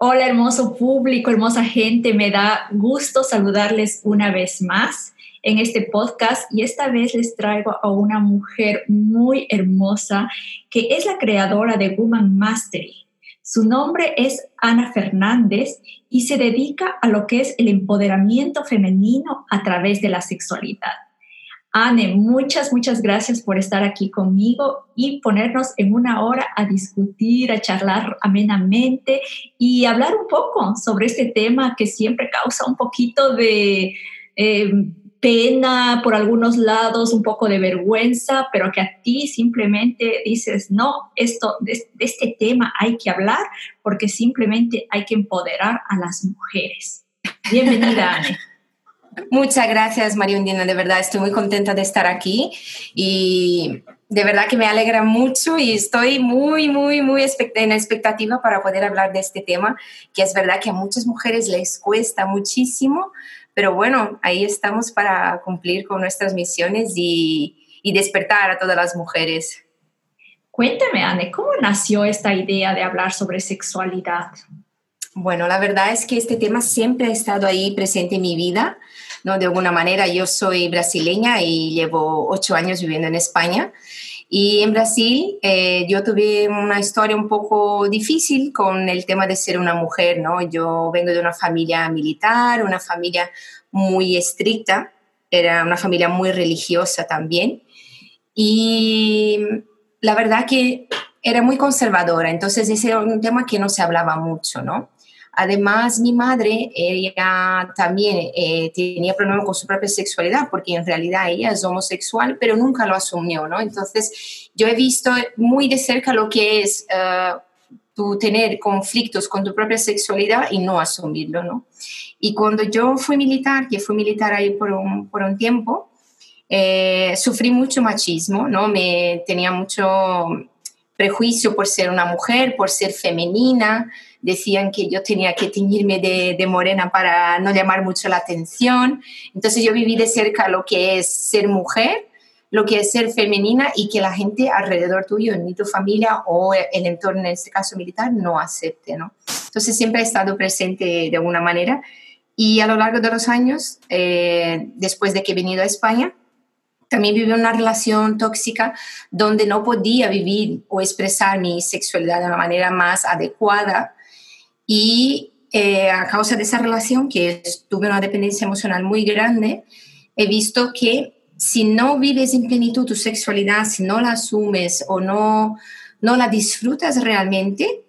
Hola hermoso público, hermosa gente, me da gusto saludarles una vez más en este podcast y esta vez les traigo a una mujer muy hermosa que es la creadora de Woman Mastery. Su nombre es Ana Fernández y se dedica a lo que es el empoderamiento femenino a través de la sexualidad. Anne, muchas, muchas gracias por estar aquí conmigo y ponernos en una hora a discutir, a charlar amenamente y hablar un poco sobre este tema que siempre causa un poquito de eh, pena por algunos lados, un poco de vergüenza, pero que a ti simplemente dices, no, esto, de este tema hay que hablar porque simplemente hay que empoderar a las mujeres. Bienvenida, Anne. Muchas gracias, María Undina. De verdad, estoy muy contenta de estar aquí y de verdad que me alegra mucho y estoy muy, muy, muy en expectativa para poder hablar de este tema, que es verdad que a muchas mujeres les cuesta muchísimo, pero bueno, ahí estamos para cumplir con nuestras misiones y, y despertar a todas las mujeres. Cuéntame, Anne, ¿cómo nació esta idea de hablar sobre sexualidad? Bueno, la verdad es que este tema siempre ha estado ahí presente en mi vida. ¿No? De alguna manera, yo soy brasileña y llevo ocho años viviendo en España. Y en Brasil eh, yo tuve una historia un poco difícil con el tema de ser una mujer, ¿no? Yo vengo de una familia militar, una familia muy estricta, era una familia muy religiosa también. Y la verdad que era muy conservadora, entonces ese era un tema que no se hablaba mucho, ¿no? Además, mi madre, ella también eh, tenía problemas con su propia sexualidad, porque en realidad ella es homosexual, pero nunca lo asumió, ¿no? Entonces, yo he visto muy de cerca lo que es uh, tener conflictos con tu propia sexualidad y no asumirlo, ¿no? Y cuando yo fui militar, que fui militar ahí por un, por un tiempo, eh, sufrí mucho machismo, ¿no? Me tenía mucho prejuicio por ser una mujer, por ser femenina, decían que yo tenía que teñirme de, morena para no llamar mucho la atención. Entonces yo viví de cerca lo que es ser mujer, lo que es ser femenina y que la gente alrededor tuyo, en tu familia o el entorno, en este caso militar, no acepte, ¿no? Entonces siempre he estado presente de alguna manera y a lo largo de los años, eh, después de que he venido a España, también viví una relación tóxica donde no podía vivir o expresar mi sexualidad de una manera más adecuada y eh, a causa de esa relación, que tuve una dependencia emocional muy grande, he visto que si no vives en plenitud tu sexualidad, si no la asumes o no, no la disfrutas realmente,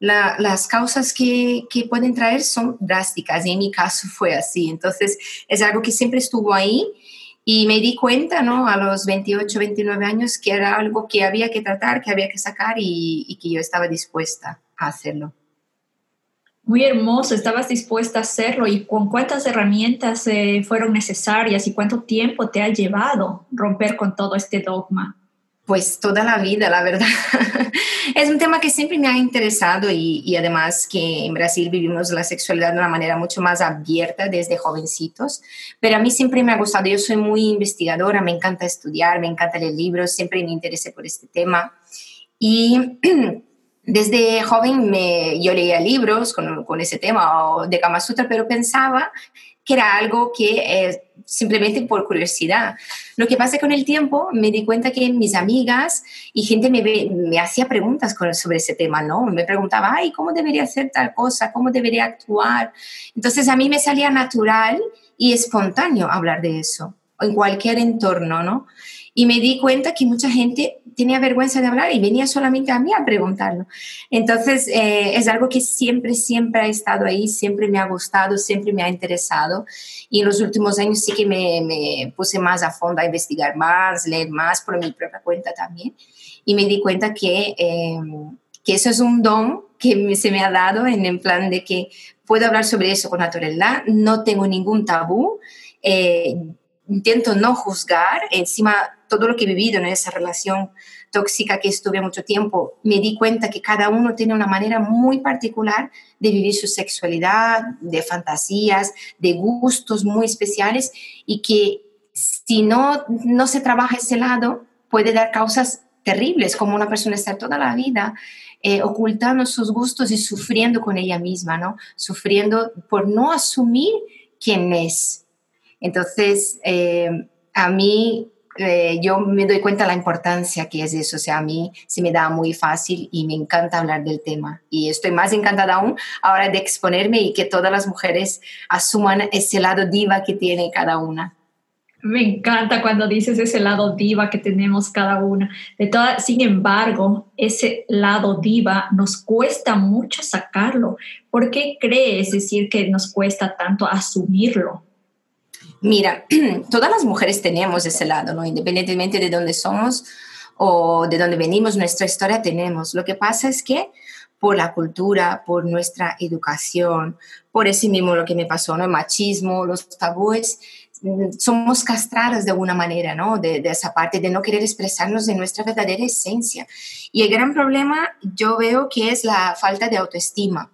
las causas que, que, pueden traer son drásticas y en mi caso fue así. Entonces es algo que siempre estuvo ahí y me di cuenta ¿no? a los 28, 29 años que era algo que había que tratar, que había que sacar y, y que yo estaba dispuesta a hacerlo. Muy hermoso, estabas dispuesta a hacerlo y con cuántas herramientas eh, fueron necesarias y cuánto tiempo te ha llevado romper con todo este dogma. Pues toda la vida, la verdad. es un tema que siempre me ha interesado y, y, además que en Brasil vivimos la sexualidad de una manera mucho más abierta desde jovencitos, pero a mí siempre me ha gustado, yo soy muy investigadora, me encanta estudiar, me encanta leer libros, siempre me interesé por este tema y desde joven me, yo leía libros con, ese tema de Kama Sutra, pero pensaba que era algo que eh, simplemente por curiosidad. Lo que pasa con el tiempo, me di cuenta que mis amigas y gente me, me hacía preguntas sobre ese tema, ¿no? Me preguntaba, ay, ¿cómo debería hacer tal cosa? ¿Cómo debería actuar? Entonces a mí me salía natural y espontáneo hablar de eso, en cualquier entorno, ¿no? Y me di cuenta que mucha gente tenía vergüenza de hablar y venía solamente a mí a preguntarlo. Entonces, eh, es algo que siempre, siempre ha estado ahí, siempre me ha gustado, siempre me ha interesado. Y en los últimos años sí que me, me puse más a fondo a investigar más, leer más por mi propia cuenta también. Y me di cuenta que, eh, que eso es un don que se me ha dado en el plan de que puedo hablar sobre eso con naturalidad, no tengo ningún tabú. Eh, intento no juzgar, encima todo lo que he vivido en esa relación tóxica que estuve mucho tiempo, me di cuenta que cada uno tiene una manera muy particular de vivir su sexualidad, de fantasías, de gustos muy especiales y que si no, no se trabaja ese lado, puede dar causas terribles, como una persona estar toda la vida eh, ocultando sus gustos y sufriendo con ella misma, ¿no? Sufriendo por no asumir quién es. Entonces, eh, a mí, eh, yo me doy cuenta de la importancia que es eso. O sea, a mí se me da muy fácil y me encanta hablar del tema. Y estoy más encantada aún ahora de exponerme y que todas las mujeres asuman ese lado diva que tiene cada una. Me encanta cuando dices ese lado diva que tenemos cada una. De toda, sin embargo, ese lado diva nos cuesta mucho sacarlo. ¿Por qué crees decir que nos cuesta tanto asumirlo? Mira, todas las mujeres tenemos ese lado, ¿no? Independientemente de dónde somos o de dónde venimos, nuestra historia tenemos. Lo que pasa es que por la cultura, por nuestra educación, por ese mismo lo que me pasó, ¿no? El machismo, los tabúes, somos castradas de alguna manera, ¿no? De, esa parte de no querer expresarnos de nuestra verdadera esencia. Y el gran problema yo veo que es la falta de autoestima.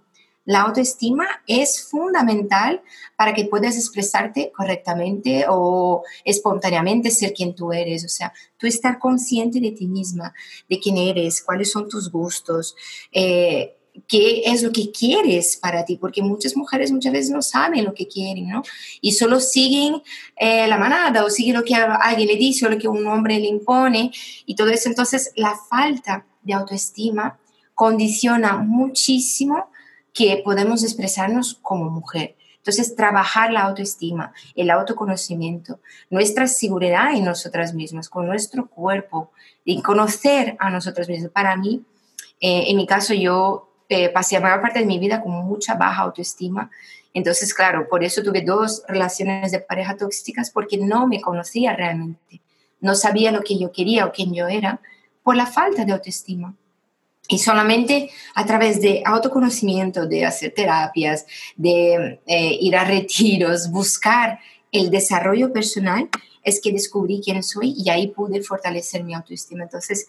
La autoestima es fundamental para que puedas expresarte correctamente o espontáneamente ser quien tú eres. O sea, tú estar consciente de ti misma, de quién eres, cuáles son tus gustos. Eh, qué es lo que quieres para ti, porque muchas mujeres muchas veces no saben lo que quieren, ¿no? Y solo siguen eh, la manada o siguen lo que alguien le dice o lo que un hombre le impone y todo eso. Entonces, la falta de autoestima condiciona muchísimo que podemos expresarnos como mujer. Entonces, trabajar la autoestima, el autoconocimiento, nuestra seguridad en nosotras mismas, con nuestro cuerpo, y conocer a nosotras mismas. Para mí, eh, en mi caso, yo eh, pasé la mayor parte de mi vida con mucha baja autoestima. Entonces, claro, por eso tuve dos relaciones de pareja tóxicas porque no me conocía realmente. No sabía lo que yo quería o quién yo era por la falta de autoestima. Y solamente a través de autoconocimiento, de hacer terapias, de eh, ir a retiros, buscar el desarrollo personal, es que descubrí quién soy y ahí pude fortalecer mi autoestima. Entonces,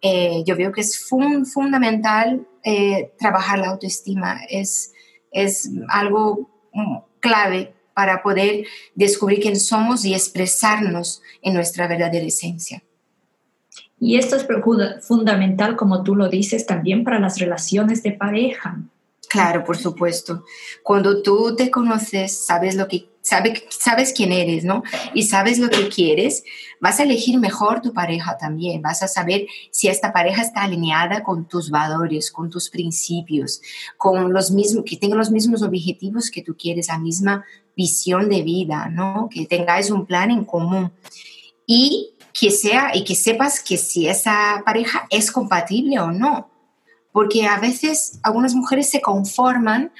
eh, yo veo que es fundamental eh, trabajar la autoestima, es, es algo mm, clave para poder descubrir quién somos y expresarnos en nuestra verdadera esencia. Y esto es fundamental, como tú lo dices, también para las relaciones de pareja. Claro, por supuesto. Cuando tú te conoces, sabes lo que sabes, sabes quién eres, ¿no? Y sabes lo que quieres, vas a elegir mejor tu pareja también. Vas a saber si esta pareja está alineada con tus valores, con tus principios, con los mismos, que tenga los mismos objetivos que tú quieres, la misma visión de vida, ¿no? Que tengáis un plan en común. Y que sea, y que sepas que si esa pareja es compatible o no. Porque a veces algunas mujeres se conforman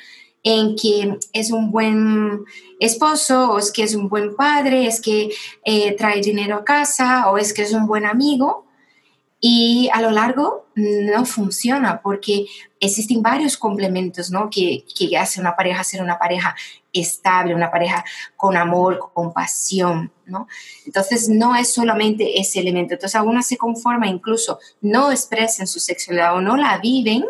en que es un buen esposo, o es que es un buen padre, es que eh, trae dinero a casa, o es que es un buen amigo, y a lo largo no funciona porque existen varios complementos ¿no? que, que hace una pareja ser una pareja estable, una pareja con amor, con pasión. ¿no? Entonces no es solamente ese elemento. Entonces algunas se conforman, incluso no expresan su sexualidad o no la viven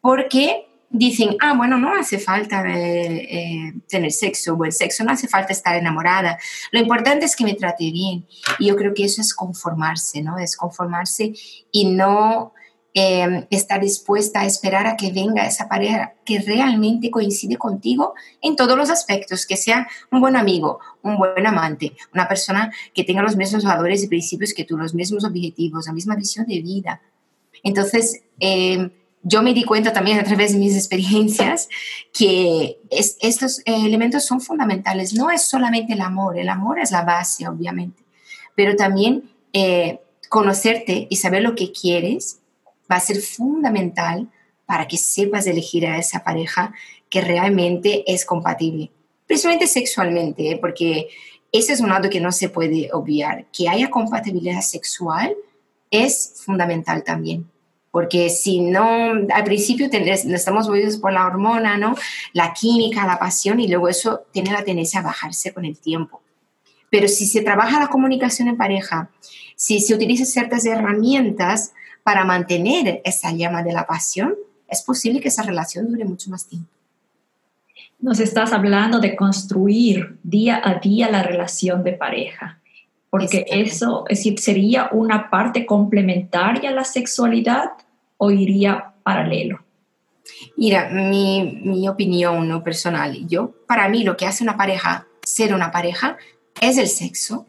porque dicen, ah, bueno, no hace falta eh, eh, tener sexo, buen sexo, no hace falta estar enamorada. Lo importante es que me trate bien. Y yo creo que eso es conformarse, ¿no? Es conformarse y no em, estar dispuesta a esperar a que venga esa pareja que realmente coincide contigo en todos los aspectos, que sea un buen amigo, un buen amante, una persona que tenga los mismos valores y principios que tú, los mismos objetivos, la misma visión de vida. Entonces, eh, yo me di cuenta también a través de mis experiencias que estos elementos son fundamentales. No es solamente el amor, el amor es la base, obviamente, pero también eh, conocerte y saber lo que quieres va a ser fundamental para que sepas elegir a esa pareja que realmente es compatible, principalmente sexualmente, ¿eh? porque ese es un lado que no se puede obviar. Que haya compatibilidad sexual es fundamental también porque si no, al principio estamos movidos por la hormona, ¿no? La química, la pasión, y luego eso tiene la tendencia a bajarse con el tiempo. Pero si se trabaja la comunicación en pareja, si se utilizan ciertas herramientas para mantener esa llama de la pasión, es posible que esa relación dure mucho más tiempo. Nos estás hablando de construir día a día la relación de pareja. Porque eso, es decir, sería una parte complementaria a la sexualidad o iría paralelo. Mira, mi, mi opinión no personal, yo, para mí lo que hace una pareja, ser una pareja, es el sexo,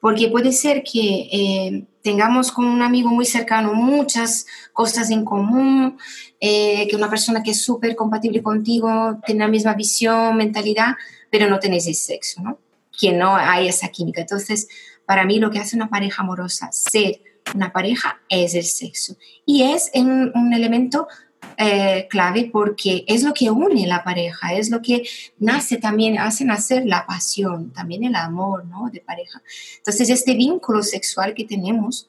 porque puede ser que eh, tengamos con un amigo muy cercano muchas cosas en común, eh, que una persona que es súper compatible contigo tiene la misma visión, mentalidad, pero no tenéis el sexo, ¿no? Que no hay esa química. Entonces, para mí lo que hace una pareja amorosa, ser una pareja, es el sexo. Y es un, elemento eh, clave porque es lo que une la pareja, es lo que nace también, hace nacer la pasión, también el amor ¿no? de pareja. Entonces, este vínculo sexual que tenemos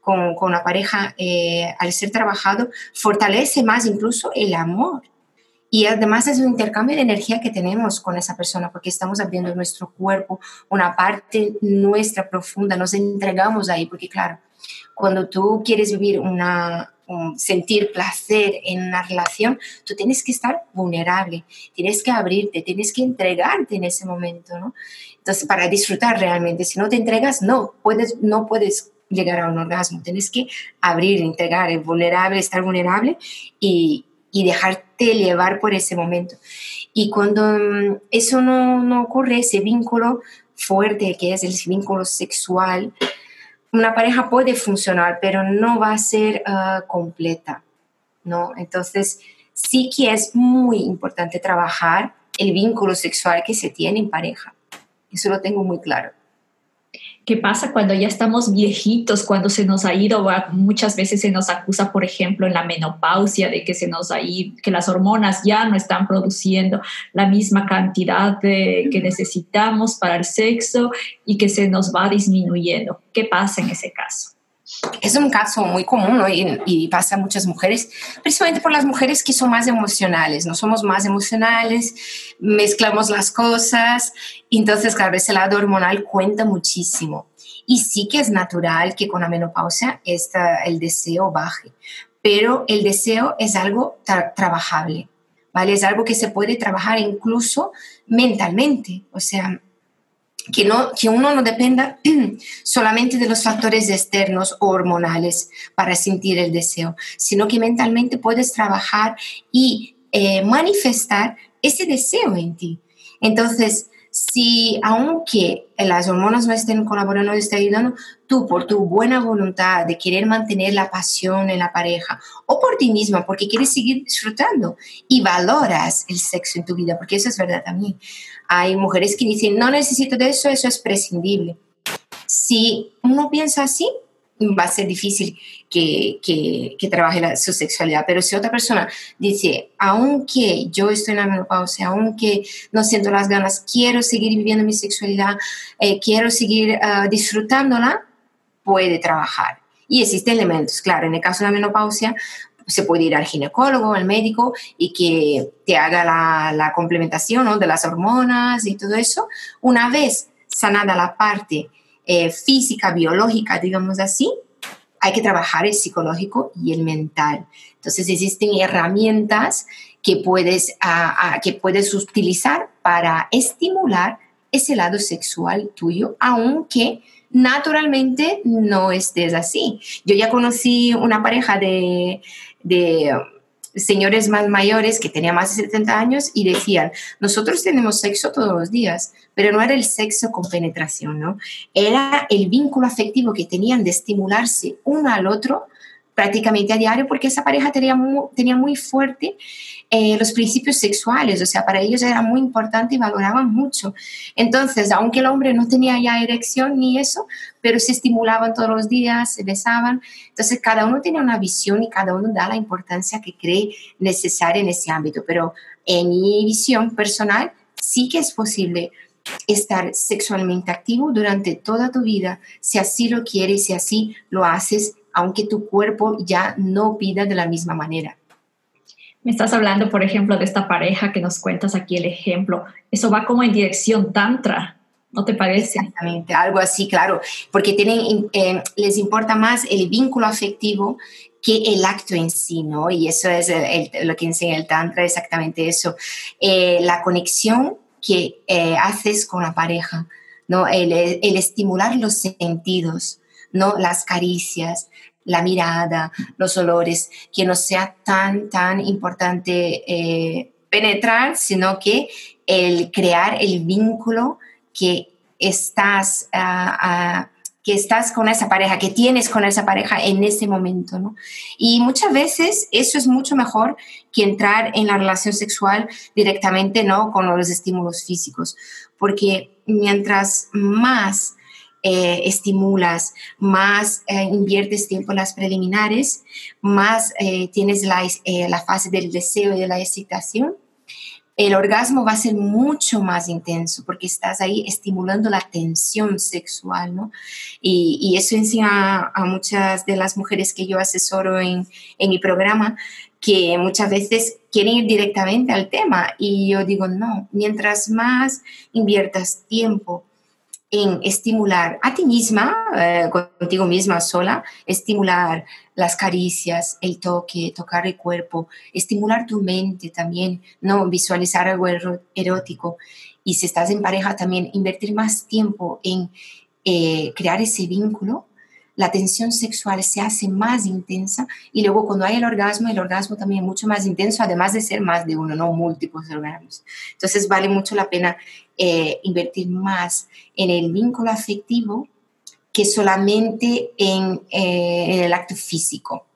con, con la pareja, eh, al ser trabajado, fortalece más incluso el amor. Y además es un intercambio de energía que tenemos con esa persona, porque estamos abriendo nuestro cuerpo, una parte nuestra profunda, nos entregamos ahí, porque claro, cuando tú quieres vivir una, sentir placer en una relación, tú tienes que estar vulnerable, tienes que abrirte, tienes que entregarte en ese momento, ¿no? Entonces, para disfrutar realmente, si no te entregas, no puedes, no puedes llegar a un orgasmo, tienes que abrir, entregar, vulnerable, estar vulnerable y, y dejarte llevar por ese momento. Y cuando mm, eso no, no ocurre, ese vínculo fuerte que es el vínculo sexual, una pareja puede funcionar, pero no va a ser ah, completa, ¿no? Entonces, sí que es muy importante trabajar el vínculo sexual que se tiene en pareja. Eso lo tengo muy claro. ¿Qué pasa cuando ya estamos viejitos, cuando se nos ha ido? Muchas veces se nos acusa, por ejemplo, en la menopausia, de que se nos ha ido, que las hormonas ya no están produciendo la misma cantidad de, que necesitamos para el sexo y que se nos va disminuyendo. ¿Qué pasa en ese caso? Es un caso muy común y, y, pasa a muchas mujeres, principalmente por las mujeres que son más emocionales, no somos más emocionales, mezclamos las cosas, entonces claro, ese lado hormonal cuenta muchísimo. Y sí que es natural que con la menopausia esta, el deseo baje, pero el deseo es algo trabajable, ¿vale? Es algo que se puede trabajar incluso mentalmente, o sea, que, no, que uno no dependa solamente de los factores externos o hormonales para sentir el deseo, sino que mentalmente puedes trabajar y eh, manifestar ese deseo en ti. Entonces, si aunque las hormonas no estén colaborando, no estén ayudando, tú por tu buena voluntad de querer mantener la pasión en la pareja o por ti misma, porque quieres seguir disfrutando y valoras el sexo en tu vida, porque eso es verdad también. Hay mujeres que dicen, no necesito de eso, eso es prescindible. Si uno piensa así, va a ser difícil que, que, trabaje su sexualidad. Pero si otra persona dice, aunque yo estoy en la menopausia, aunque no siento las ganas, quiero seguir viviendo mi sexualidad, eh, quiero seguir uh, disfrutándola, puede trabajar. Y existen elementos, claro, en el caso de la menopausia, se puede ir al ginecólogo, al médico y que te haga la, complementación de las hormonas y todo eso. Una vez sanada la parte eh, física, biológica, digamos así, hay que trabajar el psicológico y el mental. Entonces existen herramientas que puedes, que puedes utilizar para estimular ese lado sexual tuyo, aunque naturalmente no estés así. Yo ya conocí una pareja de, de señores más mayores que tenían más de 70 años y decían, nosotros tenemos sexo todos los días, pero no era el sexo con penetración, ¿no? Era el vínculo afectivo que tenían de estimularse uno al otro prácticamente a diario porque esa pareja tenía muy, tenía muy fuerte eh, los principios sexuales, o sea, para ellos era muy importante y valoraban mucho. Entonces, aunque el hombre no tenía ya erección ni eso, pero se estimulaban todos los días, se besaban. Entonces, cada uno tiene una visión y cada uno da la importancia que cree necesaria en ese ámbito. Pero en mi visión personal, sí que es posible estar sexualmente activo durante toda tu vida, si así lo quieres, si así lo haces, aunque tu cuerpo ya no pida de la misma manera. Me estás hablando, por ejemplo, de esta pareja que nos cuentas aquí el ejemplo. Eso va como en dirección tantra, ¿no te parece? Exactamente, algo así, claro, porque tienen, eh, les importa más el vínculo afectivo que el acto en sí, ¿no? Y eso es lo que enseña el tantra, exactamente eso. Eh, la conexión que eh, haces con la pareja, ¿no? El, el estimular los sentidos, ¿no? Las caricias, la mirada, los olores, que no sea tan, tan importante eh, penetrar, sino que el crear el vínculo que estás, ah, ah, que estás con esa pareja, que tienes con esa pareja en ese momento, ¿no? Y muchas veces eso es mucho mejor que entrar en la relación sexual directamente, ¿no? Con los estímulos físicos, porque mientras más eh, estimulas, más eh, inviertes tiempo en las preliminares, más eh, tienes la, la fase del deseo y de la excitación, el orgasmo va a ser mucho más intenso porque estás ahí estimulando la tensión sexual, ¿no? Y, eso enseña a, muchas de las mujeres que yo asesoro en, en, mi programa que muchas veces quieren ir directamente al tema y yo digo, no, mientras más inviertas tiempo en estimular a ti misma, eh, contigo misma sola, estimular las caricias, el toque, tocar el cuerpo, estimular tu mente también, no visualizar algo erótico. Y si estás en pareja también, invertir más tiempo en eh, crear ese vínculo la tensión sexual se hace más intensa y luego cuando hay el orgasmo, el orgasmo también es mucho más intenso, además de ser más de uno, no múltiples orgasmos. Entonces vale mucho la pena eh, invertir más en el vínculo afectivo que solamente en, eh, en el acto físico.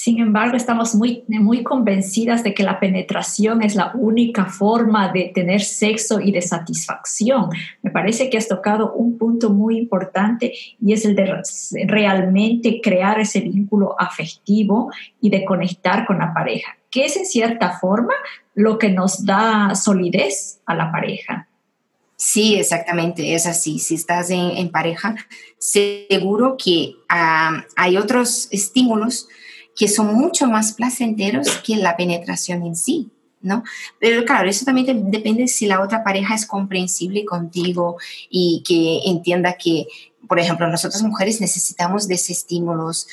Sin embargo, estamos muy, muy convencidas de que la penetración es la única forma de tener sexo y de satisfacción. Me parece que has tocado un punto muy importante y es el de realmente crear ese vínculo afectivo y de conectar con la pareja, que es en cierta forma lo que nos da solidez a la pareja. Sí, exactamente, es así. Si estás en, pareja, seguro que ah, hay otros estímulos que son mucho más placenteros que la penetración en sí. ¿no? Pero claro, eso también depende si la otra pareja es comprensible contigo y que entienda que, por ejemplo, nosotras mujeres necesitamos de esos estímulos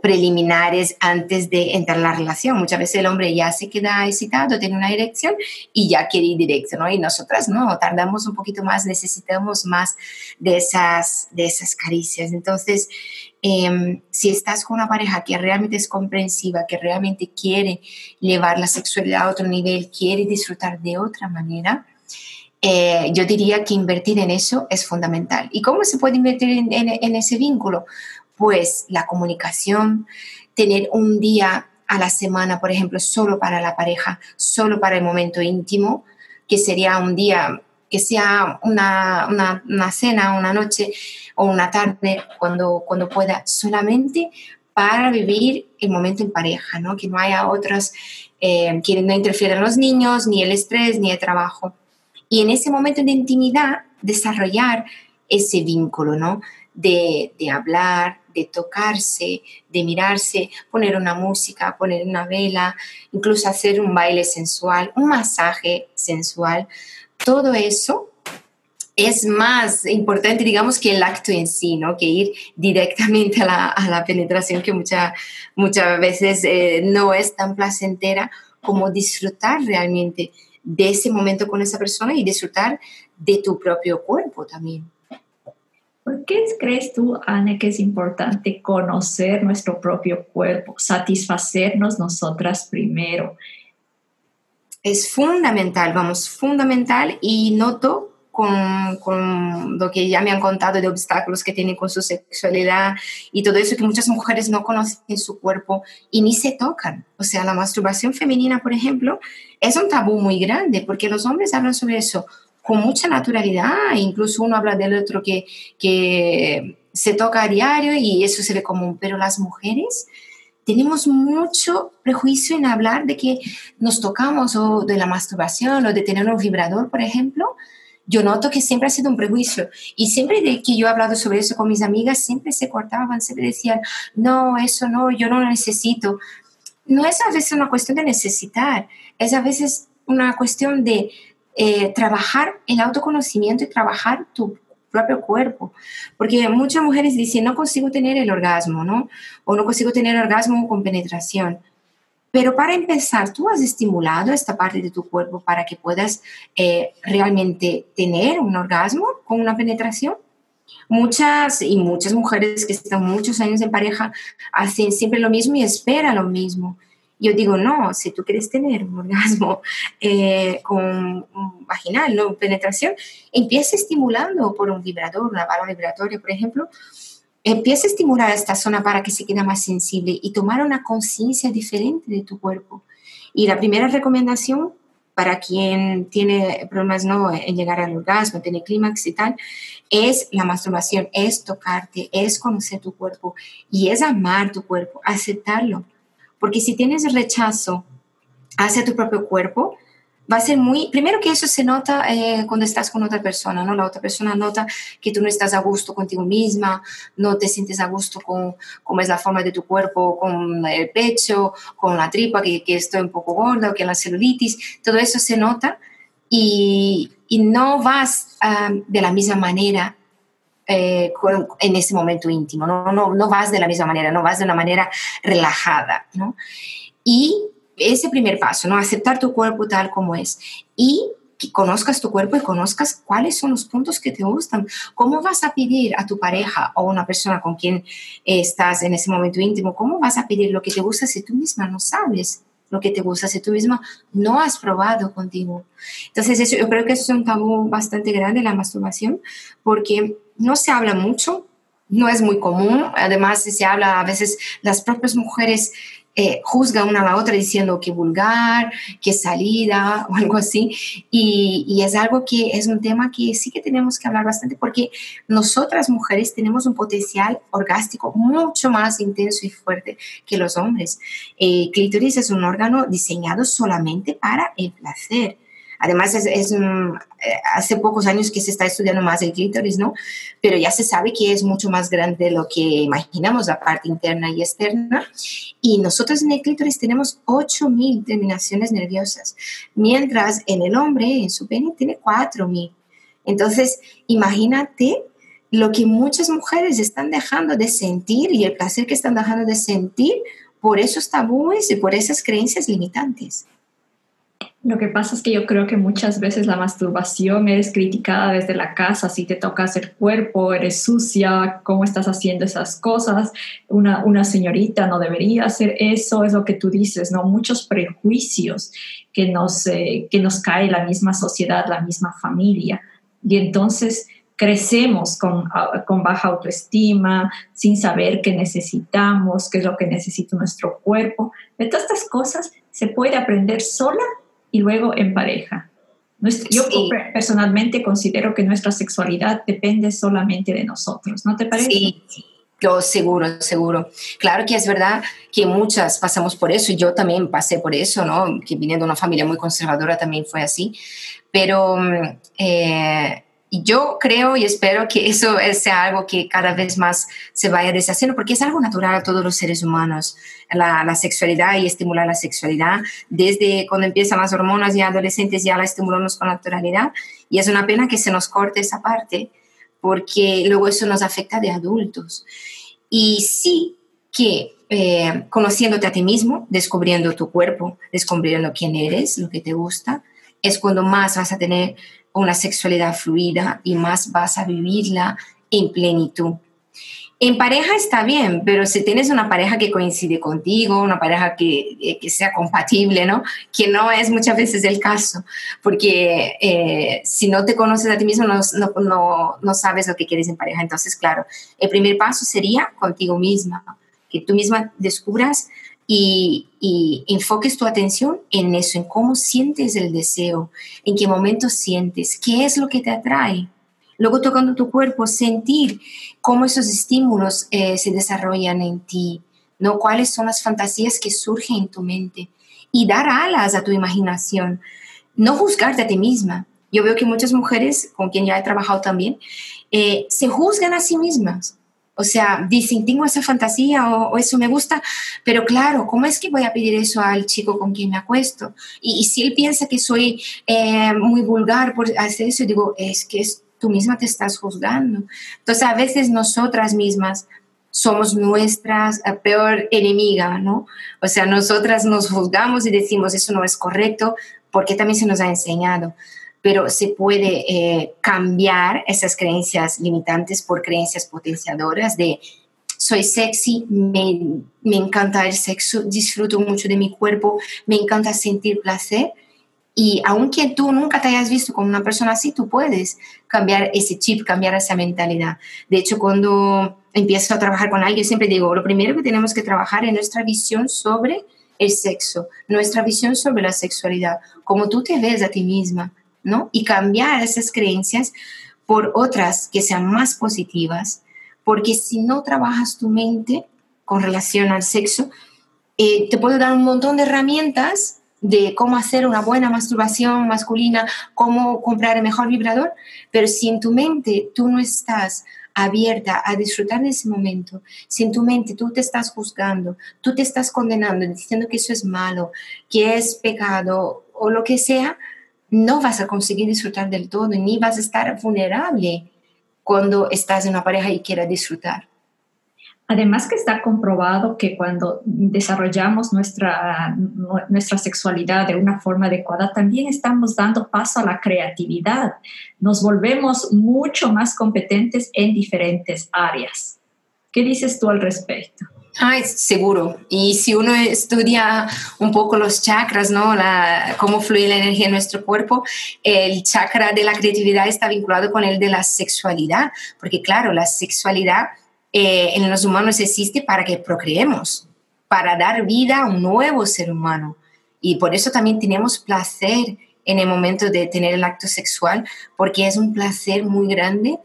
preliminares antes de entrar en la relación. Muchas veces el hombre ya se queda excitado, tiene una erección y ya quiere ir directo, ¿no? Y nosotras no, tardamos un poquito más, necesitamos más de esas, de esas caricias. Entonces, em, si estás con una pareja que realmente es comprensiva, que realmente quiere llevar la sexualidad a otro nivel, quiere disfrutar de otra manera, eh, yo diría que invertir en eso es fundamental. ¿Y cómo se puede invertir en ese vínculo? pues la comunicación, tener un día a la semana, por ejemplo, solo para la pareja, solo para el momento íntimo, que sería un día, que sea una, una, cena, una noche o una tarde, cuando, cuando pueda, solamente para vivir el momento en pareja, ¿no? que no haya otras, eh, que no interfieran los niños, ni el estrés, ni el trabajo. Y en ese momento de intimidad, desarrollar ese vínculo, ¿no? De, de hablar, de tocarse, de mirarse, poner una música, poner una vela, incluso hacer un baile sensual, un masaje sensual. Todo eso es más importante, digamos, que el acto en sí, ¿no? Que ir directamente a la, penetración, que muchas veces eh, no es tan placentera como disfrutar realmente de ese momento con esa persona y disfrutar de tu propio cuerpo también. ¿Por qué crees tú, Anne, que es importante conocer nuestro propio cuerpo, satisfacernos nosotras primero? Es fundamental, vamos, fundamental y noto con, con, lo que ya me han contado de obstáculos que tienen con su sexualidad y todo eso, que muchas mujeres no conocen su cuerpo y ni se tocan. O sea, la masturbación femenina, por ejemplo, es un tabú muy grande porque los hombres hablan sobre eso con mucha naturalidad, incluso uno habla del otro que, que se toca a diario y eso se ve común, pero las mujeres tenemos mucho prejuicio en hablar de que nos tocamos o de la masturbación o de tener un vibrador, por ejemplo. Yo noto que siempre ha sido un prejuicio y siempre de que yo he hablado sobre eso con mis amigas, siempre se cortaban, siempre decían, no, eso no, yo no lo necesito. No es a veces una cuestión de necesitar, es a veces una cuestión de eh, trabajar el autoconocimiento y trabajar tu propio cuerpo. Porque muchas mujeres dicen, no consigo tener el orgasmo, ¿no? O no consigo tener orgasmo con penetración. Pero para empezar, ¿tú has estimulado esta parte de tu cuerpo para que puedas eh, realmente tener un orgasmo con una penetración? Muchas y muchas mujeres que están muchos años en pareja hacen siempre lo mismo y esperan lo mismo. Yo digo, no, si tú quieres tener un orgasmo eh, con vaginal, no penetración, empieza estimulando por un vibrador, una bala vibratoria, por ejemplo, empieza a estimular esta zona para que se quede más sensible y tomar una conciencia diferente de tu cuerpo. Y la primera recomendación para quien tiene problemas no en llegar al orgasmo, tiene clímax y tal, es la masturbación, es tocarte, es conocer tu cuerpo y es amar tu cuerpo, aceptarlo. Porque si tienes rechazo hacia tu propio cuerpo, va a ser muy, primero que eso se nota eh, cuando estás con otra persona, ¿no? La otra persona nota que tú no estás a gusto contigo misma, no te sientes a gusto con cómo es la forma de tu cuerpo, con el pecho, con la tripa, que, que estoy un poco gorda o que la celulitis, todo eso se nota y, y no vas de la misma manera eh, en ese momento íntimo, ¿no? No, no vas de la misma manera, no vas de una manera relajada, ¿no? Y ese primer paso, ¿no? Aceptar tu cuerpo tal como es y que conozcas tu cuerpo y conozcas cuáles son los puntos que te gustan. ¿Cómo vas a pedir a tu pareja o una persona con quien estás en ese momento íntimo, cómo vas a pedir lo que te gusta si tú misma no sabes? Lo que te gusta si tú misma no has probado contigo. Entonces, eso, yo creo que eso es un tabú bastante grande, la masturbación, porque no se habla mucho, no es muy común, además se habla a veces las propias mujeres eh, juzga una a la otra diciendo que vulgar, que salida o algo así. Y, es algo que es un tema que sí que tenemos que hablar bastante porque nosotras mujeres tenemos un potencial orgástico mucho más intenso y fuerte que los hombres. Eh, clítoris es un órgano diseñado solamente para el placer. Además, es, eh, hace pocos años que se está estudiando más el clítoris, ¿no? Pero ya se sabe que es mucho más grande de lo que imaginamos, la parte interna y externa. Y nosotros en el clítoris tenemos 8.000 terminaciones nerviosas, mientras en el hombre, en su pene, tiene 4.000. Entonces, imagínate lo que muchas mujeres están dejando de sentir y el placer que están dejando de sentir por esos tabúes y por esas creencias limitantes. Lo que pasa es que yo creo que muchas veces la masturbación es criticada desde la casa, si te tocas el cuerpo, eres sucia, cómo estás haciendo esas cosas, una, una señorita no debería hacer eso, es lo que tú dices, ¿no? Muchos prejuicios que nos, eh, que nos cae la misma sociedad, la misma familia. Y entonces crecemos con, con baja autoestima, sin saber qué necesitamos, qué es lo que necesita nuestro cuerpo. De todas estas cosas se puede aprender sola y luego en pareja. Yo personalmente considero que nuestra sexualidad depende solamente de nosotros, ¿no te parece? Sí, yo seguro, seguro. Claro que es verdad que muchas pasamos por eso, yo también pasé por eso, ¿no? Que viniendo de una familia muy conservadora también fue así, pero mm, eh, yo creo y espero que eso sea algo que cada vez más se vaya deshaciendo, porque es algo natural a todos los seres humanos, la, sexualidad y estimular la sexualidad. Desde cuando empiezan las hormonas y adolescentes ya la estimulamos con naturalidad. Y es una pena que se nos corte esa parte, porque luego eso nos afecta de adultos. Y sí que eh, conociéndote a ti mismo, descubriendo tu cuerpo, descubriendo quién eres, lo que te gusta, es cuando más vas a tener una sexualidad fluida y más vas a vivirla en plenitud. En pareja está bien, pero si tienes una pareja que coincide contigo, una pareja que, eh, que sea compatible, ¿no? Que no es muchas veces el caso, porque eh, si no te conoces a ti mismo, no, no, no, sabes lo que quieres en pareja. Entonces, claro, el primer paso sería contigo misma, que tú misma descubras y, y, enfoques tu atención en eso, en cómo sientes el deseo, en qué momento sientes, qué es lo que te atrae. Luego tocando tu cuerpo, sentir cómo esos estímulos eh, se desarrollan en ti, ¿no? cuáles son las fantasías que surgen en tu mente y dar alas a tu imaginación, no juzgarte a ti misma. Yo veo que muchas mujeres, con quien ya he trabajado también, eh, se juzgan a sí mismas o sea, dicen, tengo esa fantasía o, eso me gusta, pero claro, ¿cómo es que voy a pedir eso al chico con quien me acuesto? Y, si él piensa que soy eh, muy vulgar por hacer eso, digo, es que tú misma te estás juzgando. Entonces, a veces nosotras mismas somos nuestra eh, peor enemiga, ¿no? O sea, nosotras nos juzgamos y decimos eso no es correcto porque también se nos ha enseñado, pero se puede eh, cambiar esas creencias limitantes por creencias potenciadoras de soy sexy, me, me encanta el sexo, disfruto mucho de mi cuerpo, me encanta sentir placer y aunque tú nunca te hayas visto como una persona así, tú puedes cambiar ese chip, cambiar esa mentalidad. De hecho, cuando empiezo a trabajar con alguien, siempre digo, lo primero que tenemos que trabajar es nuestra visión sobre el sexo, nuestra visión sobre la sexualidad, cómo tú te ves a ti misma, ¿no? Y cambiar esas creencias por otras que sean más positivas, porque si no trabajas tu mente con relación al sexo, eh, te puedo dar un montón de herramientas de cómo hacer una buena masturbación masculina, cómo comprar el mejor vibrador, pero si en tu mente tú no estás abierta a disfrutar de ese momento, si en tu mente tú te estás juzgando, tú te estás condenando, diciendo que eso es malo, que es pecado o lo que sea, no vas a conseguir disfrutar del todo, ni vas a estar vulnerable cuando estás en una pareja y quieras disfrutar. Además que está comprobado que cuando desarrollamos nuestra, nuestra sexualidad de una forma adecuada, también estamos dando paso a la creatividad. Nos volvemos mucho más competentes en diferentes áreas. ¿Qué dices tú al respecto? Ay, seguro. Y si uno estudia un poco los chakras, ¿no? La, cómo fluye la energía en nuestro cuerpo, el chakra de la creatividad está vinculado con el de la sexualidad, porque claro, la sexualidad eh, en los humanos existe para que procreemos, para dar vida a un nuevo ser humano. Y por eso también tenemos placer en el momento de tener el acto sexual, porque es un placer muy grande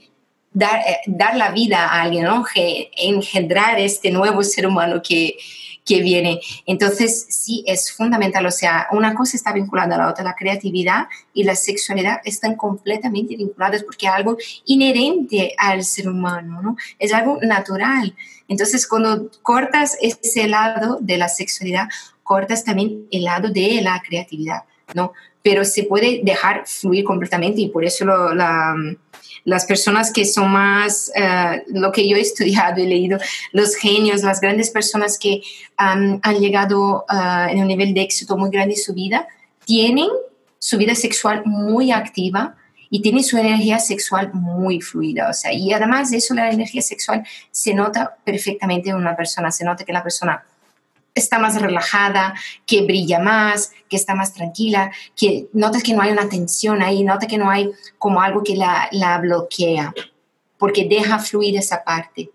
dar, eh, dar la vida a alguien, ¿no? engendrar este nuevo ser humano que, que viene. Entonces, sí, es fundamental. O sea, una cosa está vinculada a la otra. La creatividad y la sexualidad están completamente vinculadas porque es algo inherente al ser humano, ¿no? Es algo natural. Entonces, cuando cortas ese lado de la sexualidad, cortas también el lado de la creatividad, ¿no? Pero se puede dejar fluir completamente y por eso la las personas que son más, eh, lo que yo he estudiado y leído, los genios, las grandes personas que han llegado uh, en un nivel de éxito muy grande en su vida, tienen su vida sexual muy activa y tienen su energía sexual muy fluida. O sea, y además de eso, la energía sexual se nota perfectamente en una persona, se nota que la persona está más relajada, que brilla más, que está más tranquila, que notas que no hay una tensión ahí, nota que no hay como algo que la, bloquea, porque deja fluir esa parte.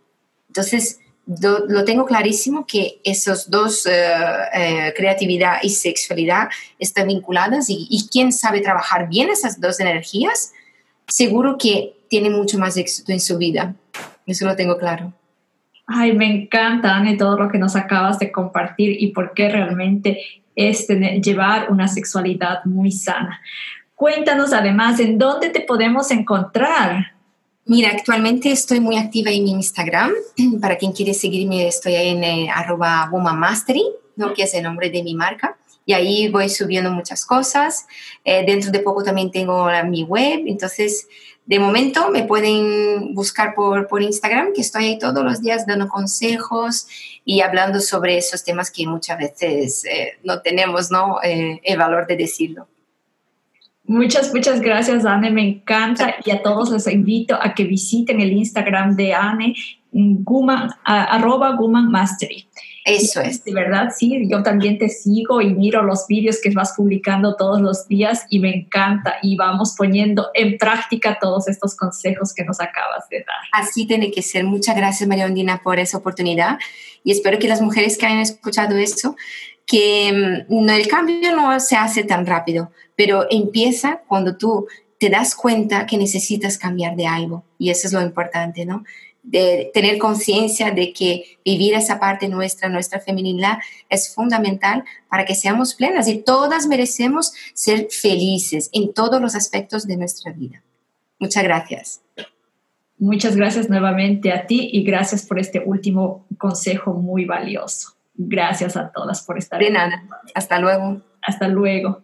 Entonces, lo tengo clarísimo que esos dos, eh, eh, creatividad y sexualidad, están vinculadas y, y quien sabe trabajar bien esas dos energías, seguro que tiene mucho más éxito en su vida. Eso lo tengo claro. Ay, me encanta, Anne, todo lo que nos acabas de compartir y por qué realmente es llevar una sexualidad muy sana. Cuéntanos además en dónde te podemos encontrar. Mira, actualmente estoy muy activa en Instagram. Para quien quiere seguirme, estoy en eh, arroba ¿no? que es el nombre de mi marca. Y ahí voy subiendo muchas cosas. Eh, dentro de poco también tengo mi web. Entonces, de momento me pueden buscar por, por Instagram, que estoy ahí todos los días dando consejos y hablando sobre esos temas que muchas veces eh, no tenemos ¿no? Eh, el valor de decirlo. Muchas, muchas gracias, Anne. Me encanta y a todos les invito a que visiten el Instagram de Anne, Guman, arroba Guman Mastery. Eso es. De verdad, sí, yo también te sigo y miro los vídeos que vas publicando todos los días y me encanta y vamos poniendo en práctica todos estos consejos que nos acabas de dar. Así tiene que ser. Muchas gracias, María Ondina, por esa oportunidad y espero que las mujeres que hayan escuchado esto, que mm, el cambio no se hace tan rápido, pero empieza cuando tú te das cuenta que necesitas cambiar de algo y eso es lo importante, ¿no? De tener conciencia de que vivir esa parte nuestra, nuestra feminidad, es fundamental para que seamos plenas y todas merecemos ser felices en todos los aspectos de nuestra vida. Muchas gracias. Muchas gracias nuevamente a ti y gracias por este último consejo muy valioso. Gracias a todas por estar. De nada. Hasta luego. Hasta luego.